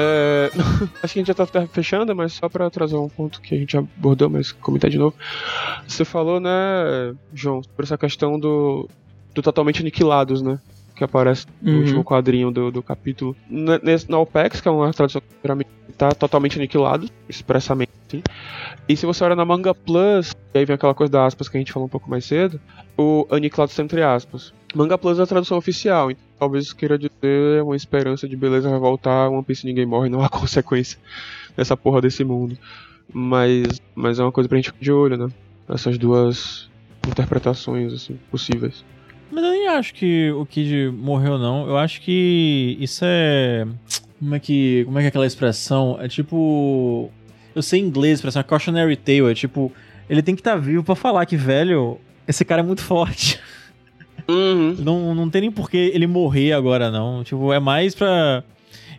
É, <laughs> acho que a gente já tá fechando, mas só pra trazer um ponto que a gente abordou, mas comentar de novo. Você falou, né, João, sobre essa questão do, do totalmente aniquilados, né? Que aparece no Uhum. último quadrinho do, do capítulo. Na, nesse, na OPEX, que é uma tradução que tá totalmente aniquilado, expressamente assim. E se você olha na Manga Plus, e aí vem aquela coisa da aspas que a gente falou um pouco mais cedo, o aniquilado entre aspas. Manga Plus é a tradução oficial, então talvez isso queira dizer uma esperança de beleza vai voltar, One Piece ninguém morre, não há <laughs> consequência dessa porra desse mundo. Mas, mas é uma coisa pra gente ficar de olho, né? Essas duas interpretações, assim, possíveis. Mas eu nem acho que o Kid morreu, não. Eu acho que isso é. Como é que. Como é que é aquela expressão? É tipo. Eu sei em inglês, a expressão é cautionary tale. É tipo. Ele tem que estar vivo pra falar que, velho, esse cara é muito forte. Uhum. Não, não tem nem por que ele morrer agora, não. Tipo, é mais pra.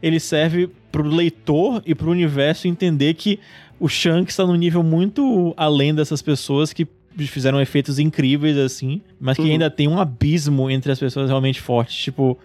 Ele serve pro leitor e pro universo entender que o Shanks tá num nível muito além dessas pessoas que fizeram efeitos incríveis, assim, mas que Uhum. ainda tem um abismo entre as pessoas realmente fortes. Tipo.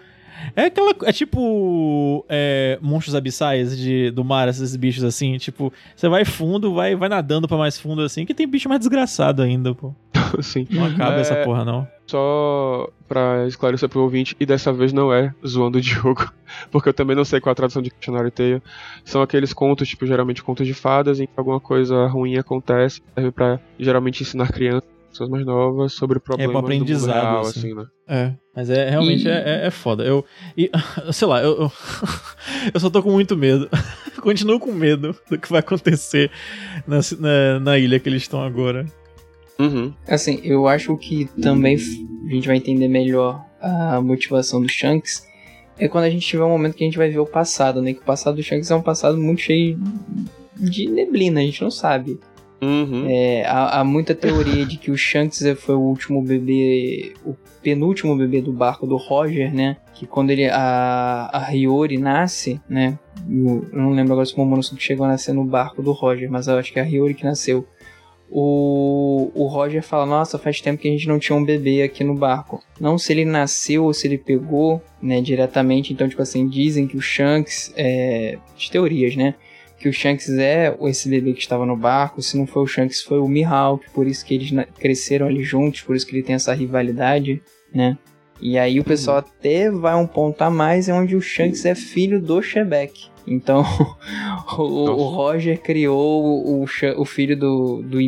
É aquela. É tipo. é, monstros abissais de, do mar, esses bichos assim. Tipo, você vai fundo, vai, vai nadando pra mais fundo assim, que tem bicho mais desgraçado ainda, pô. <laughs> Assim. Não acaba É, essa porra, não. Só pra esclarecer pro ouvinte, e dessa vez não é zoando o Diogo, <laughs> porque eu também não sei qual é a tradução de Cautionary Tale. São aqueles contos, tipo, geralmente contos de fadas, em que alguma coisa ruim acontece, serve pra geralmente ensinar crianças, pessoas mais novas, sobre problemas do mundo aprendizado, real, assim. assim, né? É, mas é realmente E- é, é, é foda. Eu, e, <laughs> sei lá, eu, eu, eu só tô com muito medo. Continuo com medo do que vai acontecer na, na, na ilha que eles estão agora. Uhum. Assim, eu acho que também a gente vai entender melhor a motivação do Shanks é quando a gente tiver um momento que a gente vai ver o passado, né? Que o passado do Shanks é um passado muito cheio de neblina, a gente não sabe. Uhum. É, há, há muita teoria de que o Shanks é- foi o último bebê, o penúltimo bebê do barco do Roger, né? Que quando ele a, a Hiyori nasce, né? Eu eu não lembro agora se o Momonosuke chegou a nascer no barco do Roger, mas eu acho que é a Hiyori que nasceu. O, o Roger fala: Nossa, faz tempo que a gente não tinha um bebê aqui no barco. Não se ele nasceu ou se ele pegou, né, diretamente. Então, tipo assim, dizem que o Shanks. É, de teorias, né? que o Shanks é esse bebê que estava no barco, se não foi o Shanks, foi o Mihawk, por isso que eles cresceram ali juntos, por isso que ele tem essa rivalidade, né? E aí o pessoal até vai um ponto a mais, é onde o Shanks é filho do Shebek. Então, <laughs> o, o Roger criou o, o filho do, do,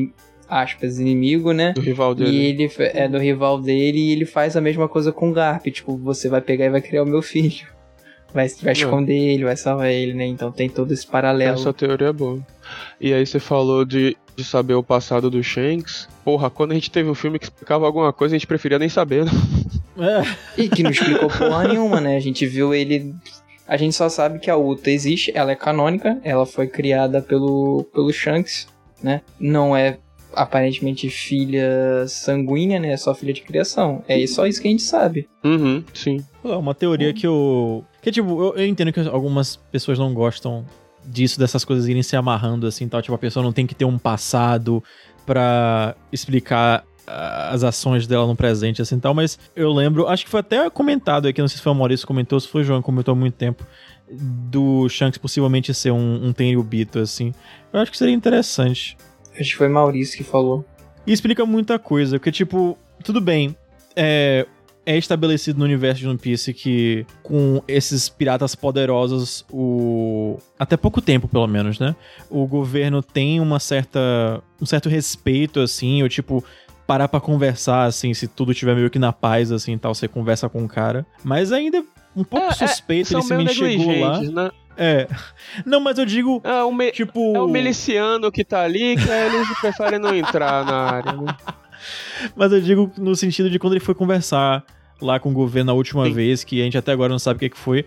aspas, inimigo, né? Do rival dele. E ele é do rival dele e ele faz a mesma coisa com o Garp. Tipo, você vai pegar e vai criar o meu filho. Vai, vai esconder ele, vai salvar ele, né? Então tem todo esse paralelo. Essa teoria é boa. E aí você falou de, de saber o passado do Shanks. Porra, quando a gente teve um filme que explicava alguma coisa, a gente preferia nem saber, né? <laughs> É, E que não explicou porra nenhuma, né? A gente viu ele. A gente só sabe que a Uta existe, ela é canônica, ela foi criada pelo, pelo Shanks, né? Não é aparentemente filha sanguínea, né? É só filha de criação. É só isso que a gente sabe. Uhum, sim. É uma teoria que eu. Que tipo, eu, eu entendo que algumas pessoas não gostam disso, dessas coisas irem se amarrando assim tal. Tipo, a pessoa não tem que ter um passado pra explicar as ações dela no presente, assim tal. Mas eu lembro, acho que foi até comentado aqui, não sei se foi o Maurício que comentou, se foi o João que comentou há muito tempo. Do Shanks possivelmente ser um, um Tenryubito, assim. Eu acho que seria interessante. Acho que foi Maurício que falou. E explica muita coisa, porque, tipo, tudo bem, é, é estabelecido no universo de One Piece que com esses piratas poderosos, o até pouco tempo, pelo menos, né? O governo tem uma certa um certo respeito assim, ou tipo parar pra conversar assim, se tudo estiver meio que na paz assim, e tal, você conversa com o cara. Mas ainda é um pouco É, é, suspeito, São ele simplesmente chegou lá. né? É. Não, mas eu digo, É o, me- tipo, é o miliciano que tá ali, que aí eles preferem não entrar na área, né? <laughs> Mas eu digo no sentido de quando ele foi conversar lá com o governo na última Sim. vez, que a gente até agora não sabe o que, que foi.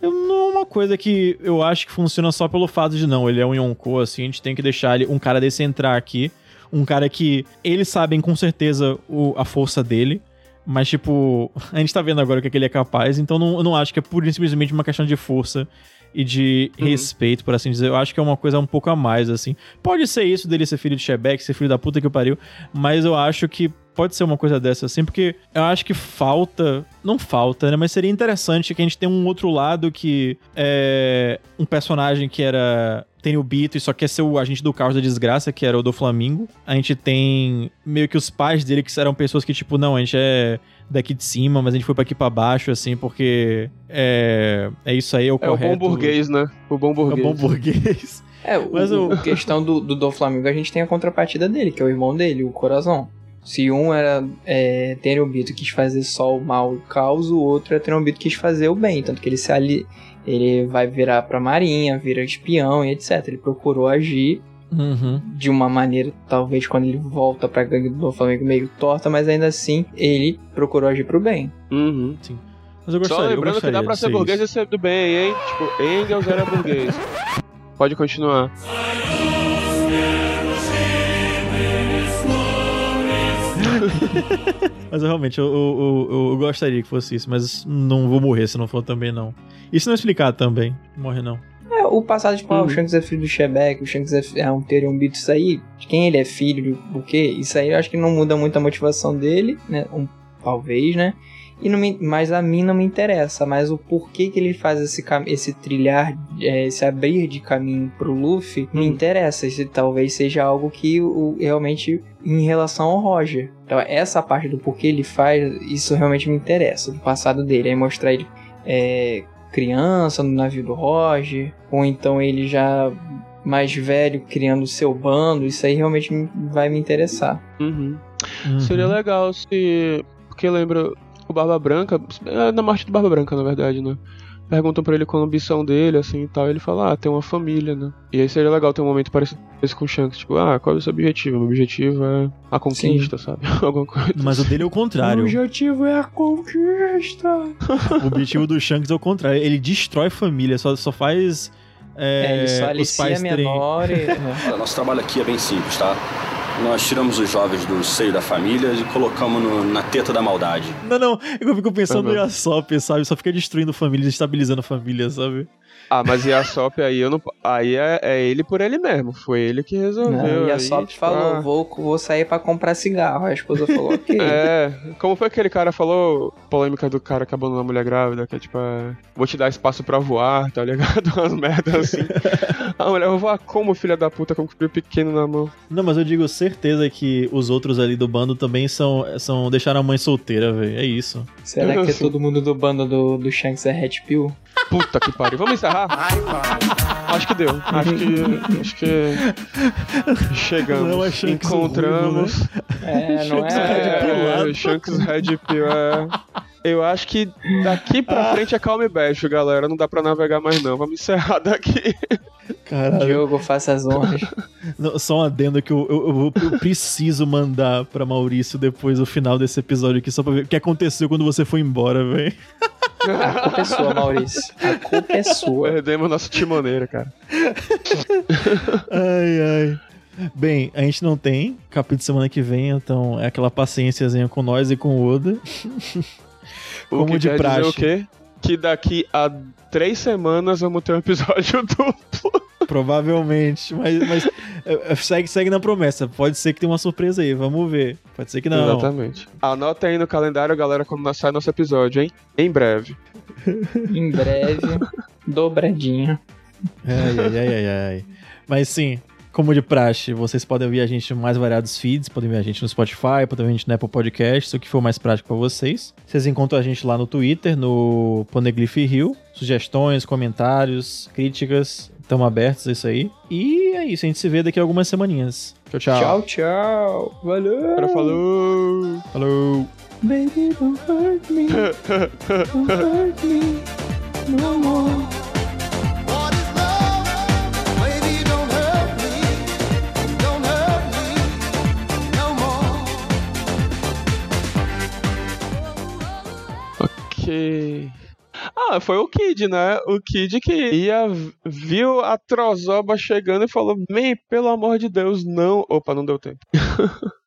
Eu, não é uma coisa que eu acho que funciona só pelo fato de não, ele é um Yonko, assim, a gente tem que deixar ele, um cara desse entrar aqui. Um cara que eles sabem com certeza o, a força dele. Mas, tipo, <laughs> a gente tá vendo agora o que, é que ele é capaz, então não, eu não acho que é pura e simplesmente uma questão de força e de Uhum. respeito, por assim dizer. Eu acho que é uma coisa um pouco a mais, assim. Pode ser isso dele ser filho de Shebek, ser filho da puta que o pariu, mas eu acho que pode ser uma coisa dessa, assim, porque eu acho que falta. Não falta, né? Mas seria interessante que a gente tenha um outro lado que é um personagem que era tem o Bito e só quer ser o agente do caos da desgraça, que era o do Flamingo. A gente tem meio que os pais dele que eram pessoas que, tipo, não, a gente é daqui de cima, mas a gente foi pra aqui pra baixo, assim, porque é, é isso aí, é o É correto. o bom burguês, né? O bom É o burguês. bom burguês. <laughs> É, o, Mas o- o- questão do, do, do Flamengo, a gente tem a contrapartida dele, que é o irmão dele, o Corazon. Se um era é, Tenryubito quis fazer só o mal e o caos, o outro é Tenryubito quis fazer o bem. Tanto que ele se ali, ele vai virar pra marinha, vira espião e etc. Ele procurou agir Uhum. de uma maneira, talvez quando ele volta pra gangue do Flamengo meio torta, mas ainda assim ele procurou agir pro bem. Uhum. Mas eu gostaria, Só eu lembrando que gostaria dá pra de ser burguês isso. e ser do bem, hein? Tipo, Engels era burguês. <laughs> Pode continuar. <laughs> Mas eu, realmente, eu, eu, eu- eu gostaria que fosse isso, mas não vou morrer se não for também, não. E se não explicar também, morre não. É, o passado, tipo, ah, Uhum. o Shanks é filho do Shebeck, o Shanks é, é um Teriumbito, isso aí, de quem ele é filho, o quê? Isso aí eu acho que não muda muito a motivação dele, né? Um, talvez, né? E não me, mas a mim não me interessa, mas o porquê que ele faz esse, cam- esse trilhar, é, esse abrir de caminho pro Luffy, me Hum. interessa. Isso talvez seja algo que o, realmente em relação ao Roger. Então, essa parte do porquê ele faz, isso realmente me interessa, do passado dele. Aí mostrar ele é, criança no navio do Roger, ou então ele já mais velho criando o seu bando, isso aí realmente me- vai me interessar. Uhum. Uhum. Seria legal se. Porque lembra o Barba Branca. É na morte do Barba Branca, na verdade, né? Perguntam pra ele qual a ambição dele, assim e tal. Ele fala, ah, tem uma família, né? E aí seria legal ter um momento parecido com esse com o Shanks. Tipo, ah, qual é o seu objetivo? Meu objetivo é a conquista, sabe? <laughs> Alguma coisa. Mas o dele é o contrário. objetivo é a conquista. <laughs> O objetivo do Shanks é o contrário. Ele destrói família, só, só faz. É, É, ele só os alicia pais terem. menor e... né? <laughs> Nosso trabalho aqui é bem simples, tá? Nós tiramos os jovens do seio da família e colocamos no- na teta da maldade. Não, não, eu fico pensando em Yasop, sabe? Só fica destruindo família, estabilizando família, sabe? Ah, mas e a Sop aí eu não. Aí é, é ele por ele mesmo. Foi ele que resolveu. Não, e a aí, Sop tipo, falou, ah, vou, vou sair pra comprar cigarro. A esposa falou, ok. <laughs> É, como foi aquele cara falou, polêmica do cara que abandonou a mulher grávida, que é tipo, é, vou te dar espaço pra voar, tá ligado? <laughs> Umas merdas assim. a mulher, vou voar como, filha da puta, com um filho pequeno na mão. Não, mas eu digo certeza que os outros ali do bando também são. são deixaram a mãe solteira, velho. É isso. Será que todo mundo do bando do, do Shanks é Red Pill? Puta que pariu. Vamos encerrar? Acho que deu. Acho que. Acho que. Chegamos. Não é Encontramos. É, não Shanks Red é? Pill. É, o Shanks Red Pill é. Eu acho que daqui pra frente é calma e beijo, galera. Não dá pra navegar mais, não. Vamos encerrar daqui. Caralho. Diogo, faça as honras. Não, só um adendo que eu, eu, eu vou- eu preciso mandar pra Maurício depois o final desse episódio aqui, só pra ver o que aconteceu quando você foi embora, velho. A culpa é sua, Maurício. A culpa é sua. Perdemos nosso timoneiro, cara. Ai, ai. Bem, a gente não tem capítulo semana que vem, então é aquela paciênciazinha com nós e com o Oda. O Como que de quer praxe. dizer o quê? Que daqui a três semanas vamos ter um episódio <laughs> duplo. Provavelmente, mas, mas é, é, segue, segue na promessa. Pode ser que tenha uma surpresa aí, vamos ver. Pode ser que não. Exatamente. Anota aí no calendário, galera, quando sai nosso episódio, hein? Em breve. <laughs> Em breve, dobradinha. Ai, ai, ai, ai, ai. Mas sim, como de praxe, vocês podem ouvir a gente em mais variados feeds, podem ver a gente no Spotify, podem ver a gente no Apple Podcasts, o que for mais prático pra vocês. Vocês encontram a gente lá no Twitter, no Poneglyph Hill. Sugestões, comentários, críticas, estamos abertos a isso aí. E é isso, a gente se vê daqui a algumas semaninhas. Tchau, tchau. Tchau, tchau. Valeu. Agora falou! Falou. Baby, don't hurt me. <laughs> Don't hurt me. No more. Ah, foi o Kid, né? O Kid que ia, viu a Trozoba chegando e falou: Man, pelo amor de Deus, não. Opa, não deu tempo. <laughs>